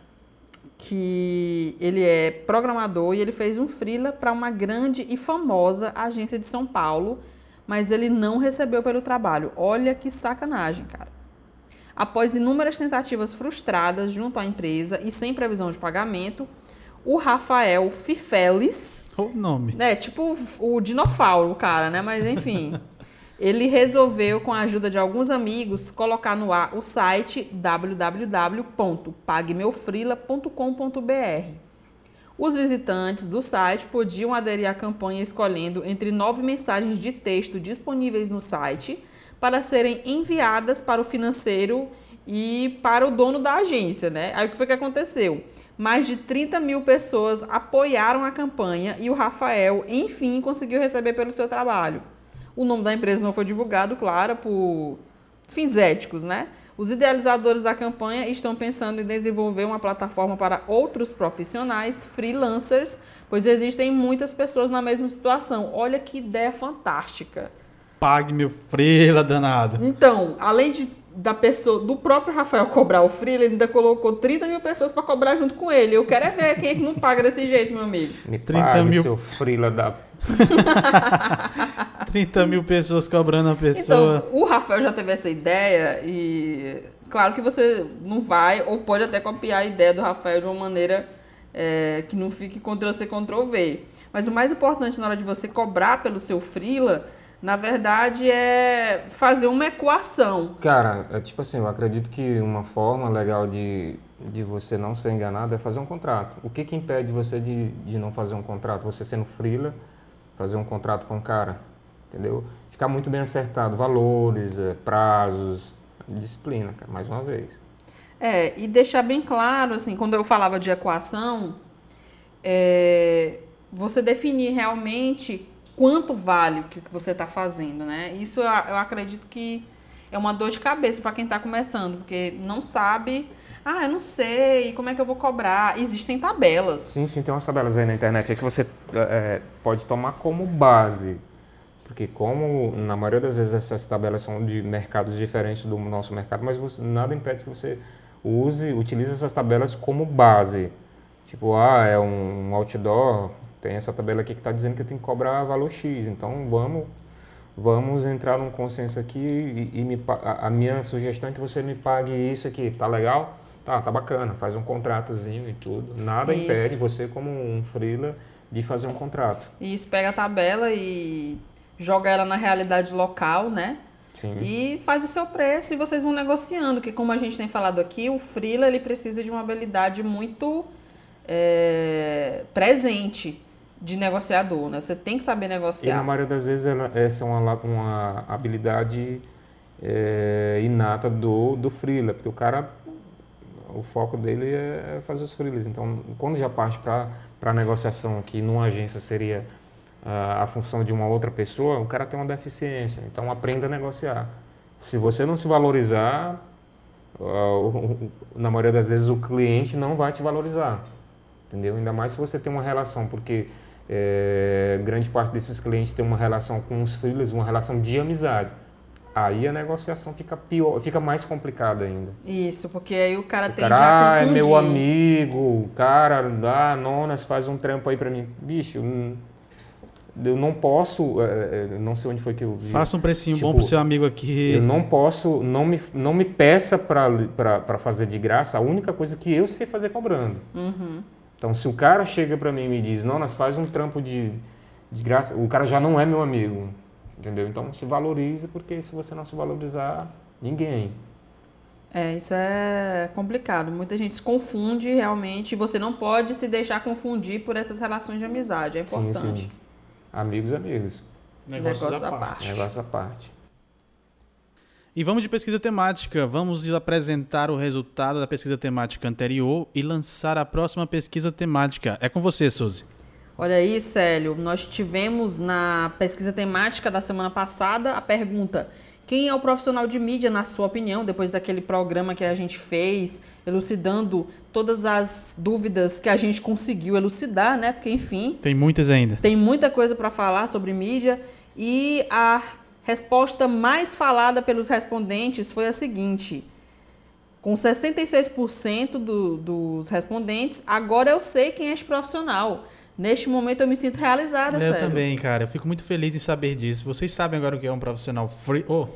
que ele é programador e ele fez um freela para uma grande e famosa agência de São Paulo, mas ele não recebeu pelo trabalho. Olha que sacanagem, cara. Após inúmeras tentativas frustradas junto à empresa e sem previsão de pagamento, o Rafael Fifeles, O nome. é tipo o dinofauro, o cara, né? Mas enfim, *laughs* ele resolveu, com a ajuda de alguns amigos, colocar no ar o site www.pagmeufrila.com.br. Os visitantes do site podiam aderir à campanha escolhendo entre nove mensagens de texto disponíveis no site para serem enviadas para o financeiro e para o dono da agência, né? Aí o que foi que aconteceu? Mais de 30 mil pessoas apoiaram a campanha e o Rafael, enfim, conseguiu receber pelo seu trabalho. O nome da empresa não foi divulgado, claro, por fins éticos, né? Os idealizadores da campanha estão pensando em desenvolver uma plataforma para outros profissionais, freelancers, pois existem muitas pessoas na mesma situação. Olha que ideia fantástica. Pague meu freela danado. Então, além de da pessoa, do próprio Rafael cobrar o freela, ele ainda colocou 30 mil pessoas para cobrar junto com ele. Eu quero é ver quem é que não paga desse jeito, meu amigo. Me 30 pague, mil. seu frila da... *laughs* 30 mil pessoas cobrando a pessoa. Então, o Rafael já teve essa ideia e claro que você não vai, ou pode até copiar a ideia do Rafael de uma maneira é, que não fique Ctrl-C, Ctrl-V. Mas o mais importante na hora de você cobrar pelo seu freela, na verdade, é fazer uma equação. Cara, é tipo assim, eu acredito que uma forma legal de, de você não ser enganado é fazer um contrato. O que que impede você de, de não fazer um contrato? Você sendo freela, fazer um contrato com o cara, entendeu? Ficar muito bem acertado, valores, eh, prazos, disciplina, cara, mais uma vez. É, e deixar bem claro, assim, quando eu falava de equação, é, você definir realmente quanto vale o que você está fazendo, né? Isso eu, eu acredito que é uma dor de cabeça para quem está começando, porque não sabe, ah, eu não sei, como é que eu vou cobrar? Existem tabelas. Sim, sim, tem umas tabelas aí na internet aí que você eh, pode tomar como base. Porque como na maioria das vezes essas tabelas são de mercados diferentes do nosso mercado, mas você- nada impede que você use, utilize essas tabelas como base. Tipo, ah, é um outdoor, tem essa tabela aqui que está dizendo que eu tenho que cobrar valor X. Então vamos, vamos entrar num consenso aqui e, e me, a, a minha sugestão é que você me pague isso aqui, tá legal? Tá, tá bacana, faz um contratozinho e tudo. Nada Isso. impede você como um freela de fazer um contrato. Isso pega a tabela e joga ela na realidade local, né? Sim. E faz o seu preço e vocês vão negociando, que como a gente tem falado aqui, o freela ele precisa de uma habilidade muito é, presente de negociador, né? Você tem que saber E na negociar. maioria das vezes ela, essa é uma, uma habilidade é, inata do, do freela, porque o cara, o foco dele é fazer os freelas. Então, quando já parte para a negociação, que numa agência seria ah, a função de uma outra pessoa, o cara tem uma deficiência. Então, aprenda a negociar. Se você não se valorizar, ah, na maioria das vezes o cliente não vai te valorizar. Entendeu? Ainda mais se você tem uma relação, porque é, grande parte desses clientes tem uma relação com os freelas, uma relação de amizade. Aí a negociação fica pior, fica mais complicada ainda. Isso, porque aí o cara O tende cara, ah, é meu amigo, o cara, ah, nonas, faz um trampo aí pra mim. Bicho, hum, eu não posso, é, é, não sei onde foi que eu vi. Faça um precinho bom Tipo, pro seu amigo aqui. Eu não posso, não me, não me peça para fazer de graça a única coisa que eu sei fazer cobrando. Uhum. Então, se o cara chega para mim e me diz, não, nós faz um trampo de, de graça, o cara já não é meu amigo, entendeu? Então, se valorize, porque se você não se valorizar, ninguém. É, isso é complicado. Muita gente se confunde realmente. Você não pode se deixar confundir por essas relações de amizade. É importante. Sim, sim. Amigos, amigos. Negócios Negócio à à parte. parte. Negócio à parte. E vamos de pesquisa temática. Vamos apresentar o resultado da pesquisa temática anterior e lançar a próxima pesquisa temática. É com você, Suzy. Olha aí, Célio, nós tivemos na pesquisa temática da semana passada a pergunta: quem é o profissional de mídia, na sua opinião, depois daquele programa que a gente fez, elucidando todas as dúvidas que a gente conseguiu elucidar, né? Porque, enfim, Tem muitas ainda. tem muita coisa para falar sobre mídia e a resposta mais falada pelos respondentes foi a seguinte: com 66% do, dos respondentes, agora eu sei quem é esse profissional. Neste momento eu me sinto realizada, Eu sério. também, cara. Eu fico muito feliz em saber disso. Vocês sabem agora o que é um profissional free. Oh.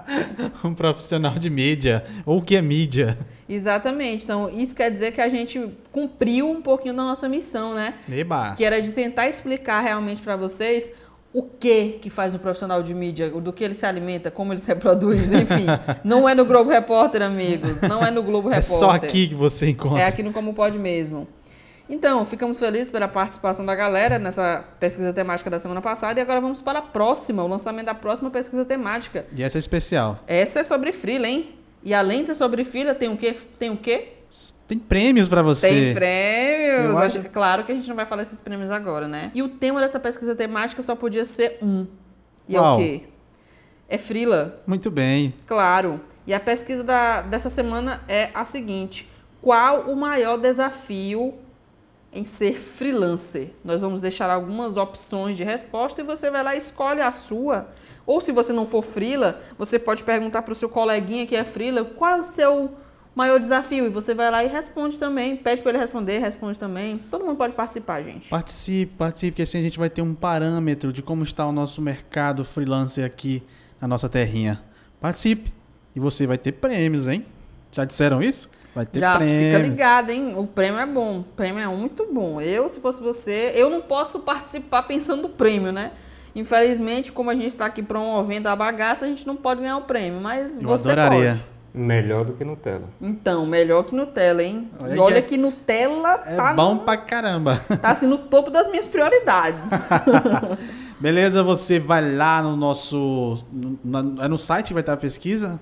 *laughs* um profissional de mídia. Ou o que é mídia. Exatamente. Então, isso quer dizer que a gente cumpriu um pouquinho da nossa missão, né? Eba. que era de tentar explicar realmente para vocês o que que faz um profissional de mídia, do que ele se alimenta, como ele se reproduz, enfim. *laughs* Não é no Globo Repórter, amigos. Não é no Globo É Repórter. só aqui que você encontra. É aqui no Como Pode mesmo. Então, ficamos felizes pela participação da galera nessa pesquisa temática da semana passada e agora vamos para a próxima, o lançamento da próxima pesquisa temática. E essa é especial. Essa é sobre freela, hein? E além de ser sobre freela, tem o quê? Tem o quê? Tem prêmios pra você. Tem prêmios! Acho- acho- Claro que a gente não vai falar esses prêmios agora, né? E o tema dessa pesquisa temática só podia ser um. E é Qual? o quê? É Frila, Muito bem. claro. E a pesquisa da- dessa semana é a seguinte: qual o maior desafio em ser freelancer? Nós vamos deixar algumas opções de resposta e você vai lá e escolhe a sua. Ou se você não for frila, você pode perguntar para o seu coleguinha que é frila qual é o seu maior desafio e você vai lá e responde também, pede para ele responder, responde também. Todo mundo pode participar, gente. Participe, participe, que assim a gente vai ter um parâmetro de como está o nosso mercado freelancer aqui na nossa terrinha. Participe e você vai ter prêmios, hein? Já disseram isso? Vai ter Já prêmios. fica ligado, hein? O prêmio é bom. O prêmio é muito bom. Eu, se fosse você, eu não posso participar pensando no prêmio, né? Infelizmente, como a gente está aqui promovendo a bagaça, a gente não pode ganhar o prêmio, mas Eu você adoraria. pode. Melhor do que Nutella. Então, melhor que Nutella, hein? Olha e olha que é- que Nutella É tá, bom no, pra caramba. *laughs* tá assim no topo das minhas prioridades. *laughs* Beleza, você vai lá no nosso. no- é no site que vai estar a pesquisa?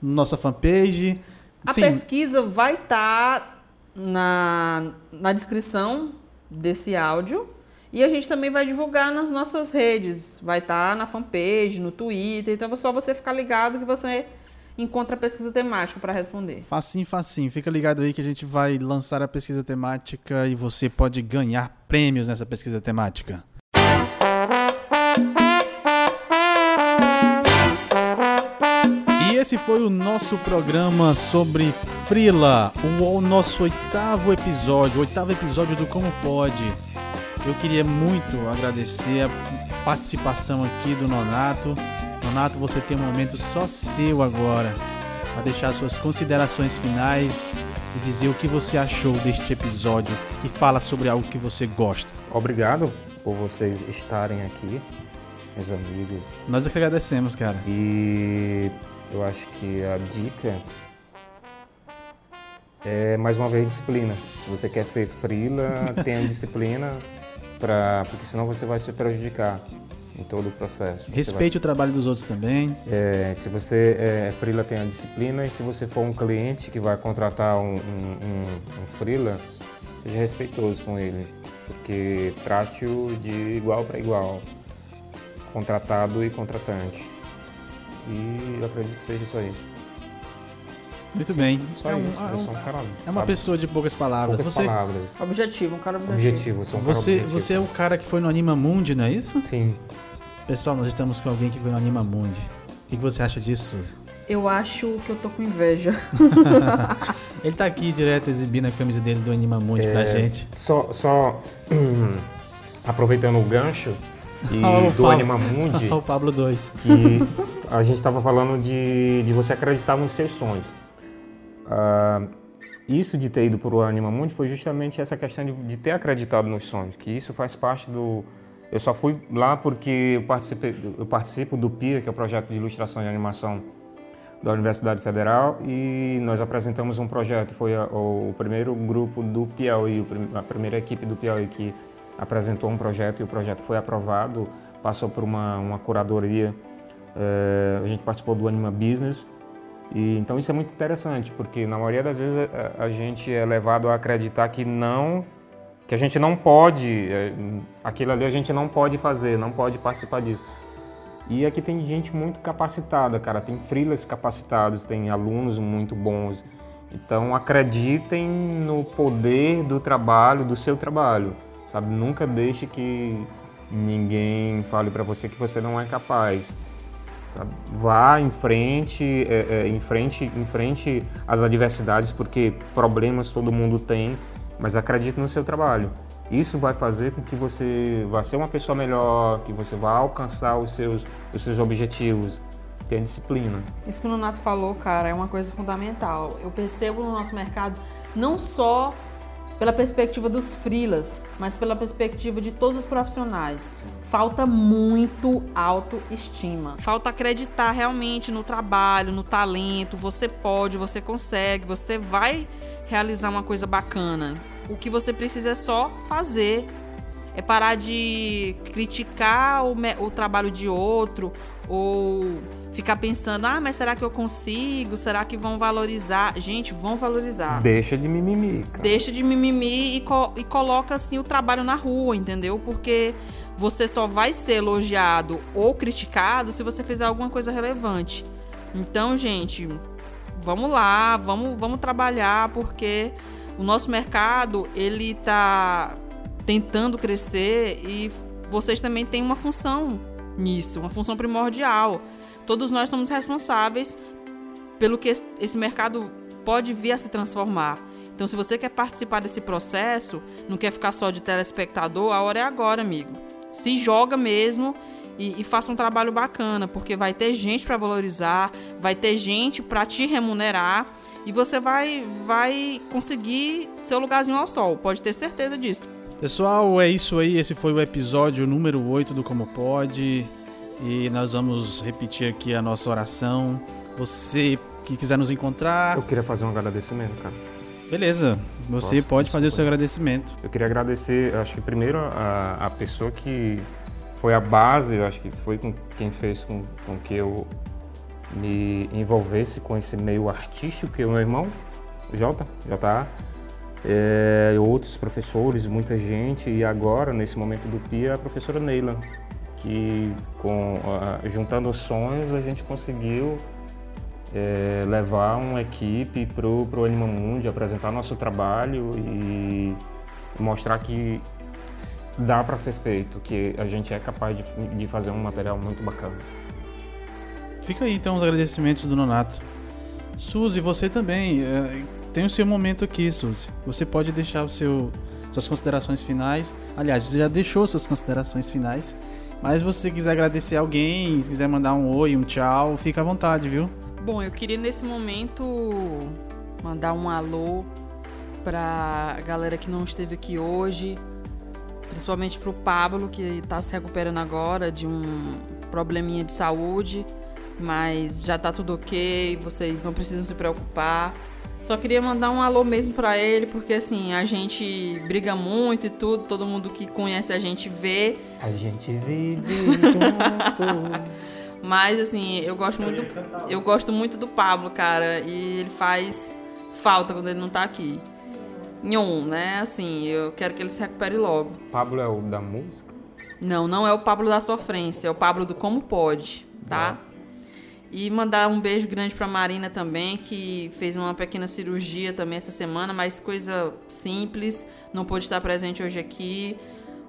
Nossa fanpage. A Sim, pesquisa vai estar na, na descrição desse áudio. E a gente também vai divulgar nas nossas redes. Vai estar na fanpage, no Twitter. Então é só você ficar ligado que você encontra a pesquisa temática para responder. Facinho, facinho. Fica ligado aí que a gente vai lançar a pesquisa temática e você pode ganhar prêmios nessa pesquisa temática. E esse foi o nosso programa sobre Frila, o, nosso oitavo episódio, oitavo episódio do Como Pode. Eu queria muito agradecer a participação aqui do Nonato. Nonato, você tem um momento só seu agora para deixar suas considerações finais e dizer o que você achou deste episódio que fala sobre algo que você gosta. Obrigado por vocês estarem aqui, meus amigos. Nós é que agradecemos, cara. E eu acho que a dica é mais uma vez disciplina. Se você quer ser frila, tenha *laughs* disciplina, pra, porque senão você vai se prejudicar em todo o processo. Respeite o trabalho dos outros também. vai- é, se você é frila, tenha disciplina e se você for um cliente que vai contratar um, um, um, um frila, seja respeitoso com ele, porque trate-o de igual para igual, contratado e contratante. E eu acredito que seja só isso. Muito bem. Só é, um- isso. é eu um- sou um cara. é uma sabe, pessoa de poucas palavras. poucas você, palavras. Objetivo, um cara objetivo. Objetivo, eu sou um cara você, objetivo. você é o cara que foi no Anima Mundi, não é isso? Sim. Pessoal, nós estamos com alguém que foi no Anima Mundi. O que que você acha disso, Suzy? Eu acho que eu tô com inveja. *laughs* *laughs* Ele tá aqui direto exibindo a camisa dele do Anima Mundi pra É, gente. Só, só *clears throat* aproveitando o gancho e Ó, o do Pablo. Anima Mundi, *laughs* o Pablo 2. que a gente estava falando de, de você acreditar nos seus sonhos. Ah, isso de ter ido para o Anima Mundi foi justamente essa questão de, de ter acreditado nos sonhos, que isso faz parte do... Eu só fui lá porque eu, eu participo do PIA, que é o Projeto de Ilustração e Animação da Universidade Federal, e nós apresentamos um projeto, foi a- o primeiro grupo do Piauí, a primeira equipe do Piauí que apresentou um projeto e o projeto foi aprovado, passou por uma, uma curadoria, eh, a gente participou do Anima Business, e, então isso é muito interessante, porque na maioria das vezes a, a gente é levado a acreditar que não, que a gente não pode, eh, aquilo ali a gente não pode fazer, não pode participar disso. E aqui tem gente muito capacitada, cara. Tem freelas capacitados, tem alunos muito bons. Então acreditem no poder do trabalho, do seu trabalho, sabe? Nunca deixe que ninguém fale para você que você não é capaz. sabe? Vá em frente, é, é, em frente, em frente às adversidades, porque problemas todo mundo tem, mas acredite no seu trabalho. Isso vai fazer com que você vá ser uma pessoa melhor, que você vá alcançar os seus, os seus objetivos. Tenha disciplina. Isso que o Nonato falou, cara, é uma coisa fundamental. Eu percebo no nosso mercado não só pela perspectiva dos freelas, mas pela perspectiva de todos os profissionais. Falta muito autoestima. Falta acreditar realmente no trabalho, no talento. Você pode, você consegue, você vai realizar uma coisa bacana. O que você precisa é só fazer. É parar de criticar o, o trabalho de outro ou ficar pensando, ah, mas será que eu consigo? Será que vão valorizar? Gente, vão valorizar. Deixa de mimimi, cara. Deixa de mimimi e, co- e coloca assim o trabalho na rua, entendeu? Porque você só vai ser elogiado ou criticado se você fizer alguma coisa relevante. Então, gente, vamos lá, vamos, vamos trabalhar, porque o nosso mercado ele está tentando crescer e vocês também têm uma função nisso, uma função primordial. Todos nós somos responsáveis pelo que esse mercado pode vir a se transformar. Então, se você quer participar desse processo, não quer ficar só de telespectador, a hora é agora, amigo. Se joga mesmo e, e faça um trabalho bacana, porque vai ter gente para valorizar, vai ter gente para te remunerar e você vai, vai conseguir seu lugarzinho ao sol. Pode ter certeza disso. Pessoal, é isso aí. Esse foi o episódio número 8 do Como Pode. E nós vamos repetir aqui a nossa oração. Você que quiser nos encontrar. Eu queria fazer um agradecimento, cara. Beleza, você Posso? pode fazer o seu agradecimento. Eu queria agradecer, acho que primeiro a, a pessoa que foi a base, eu acho que foi com quem fez com, com que eu me envolvesse com esse meio artístico, que é o meu irmão, o Jota, JA, é, outros professores, muita gente, e agora, nesse momento do PIA, a professora Neila, que com, juntando os sonhos a gente conseguiu é, levar uma equipe pro, pro Anima Mundi, apresentar nosso trabalho e mostrar que dá para ser feito, que a gente é capaz de, de fazer um material muito bacana. Fica aí então os agradecimentos do Nonato. Suzy, você também. é, tem o seu momento aqui, Suzy. Você pode deixar o seu, suas considerações finais. Aliás, você já deixou suas considerações finais. Mas se você quiser agradecer alguém, se quiser mandar um oi, um tchau, fica à vontade, viu? Bom, eu queria nesse momento mandar um alô pra galera que não esteve aqui hoje, principalmente pro Pablo, que tá se recuperando agora de um probleminha de saúde, mas já tá tudo ok, vocês não precisam se preocupar. Só queria mandar um alô mesmo pra ele, porque assim, a gente briga muito e tudo, todo mundo que conhece a gente vê, A gente vive *laughs* junto. Mas assim, eu gosto muito do, eu gosto muito do Pablo, cara, e ele faz falta quando ele não tá aqui. Nhon, né? Assim, eu quero que ele se recupere logo. Pablo é o da música? Não, não é o Pablo da sofrência, é o Pablo do como pode, tá? E mandar um beijo grande pra Marina também, que fez uma pequena cirurgia também essa semana, mas coisa simples, não pôde estar presente hoje aqui.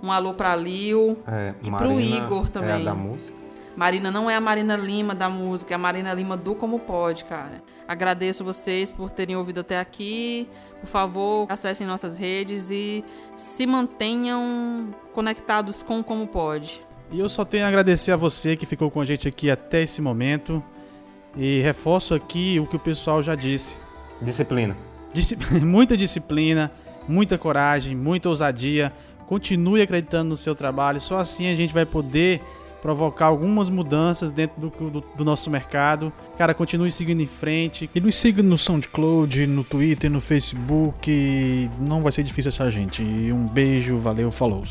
Um alô pra Lil. É, E pro Igor É também. a da música? Marina não é a Marina Lima da música, é a Marina Lima do Como Pode, cara. Agradeço vocês por terem ouvido até aqui. Por favor, acessem nossas redes e se mantenham conectados com o Como Pode. E eu só tenho a agradecer a você que ficou com a gente aqui até esse momento. E reforço aqui o que o pessoal já disse. Disciplina. Disci- *laughs* muita disciplina, muita coragem, muita ousadia. Continue acreditando no seu trabalho. Só assim a gente vai poder provocar algumas mudanças dentro do, do- do nosso mercado. Cara, continue seguindo em frente. E nos siga no SoundCloud, no Twitter, no Facebook. Não vai ser difícil achar a gente. E um beijo, valeu, falou.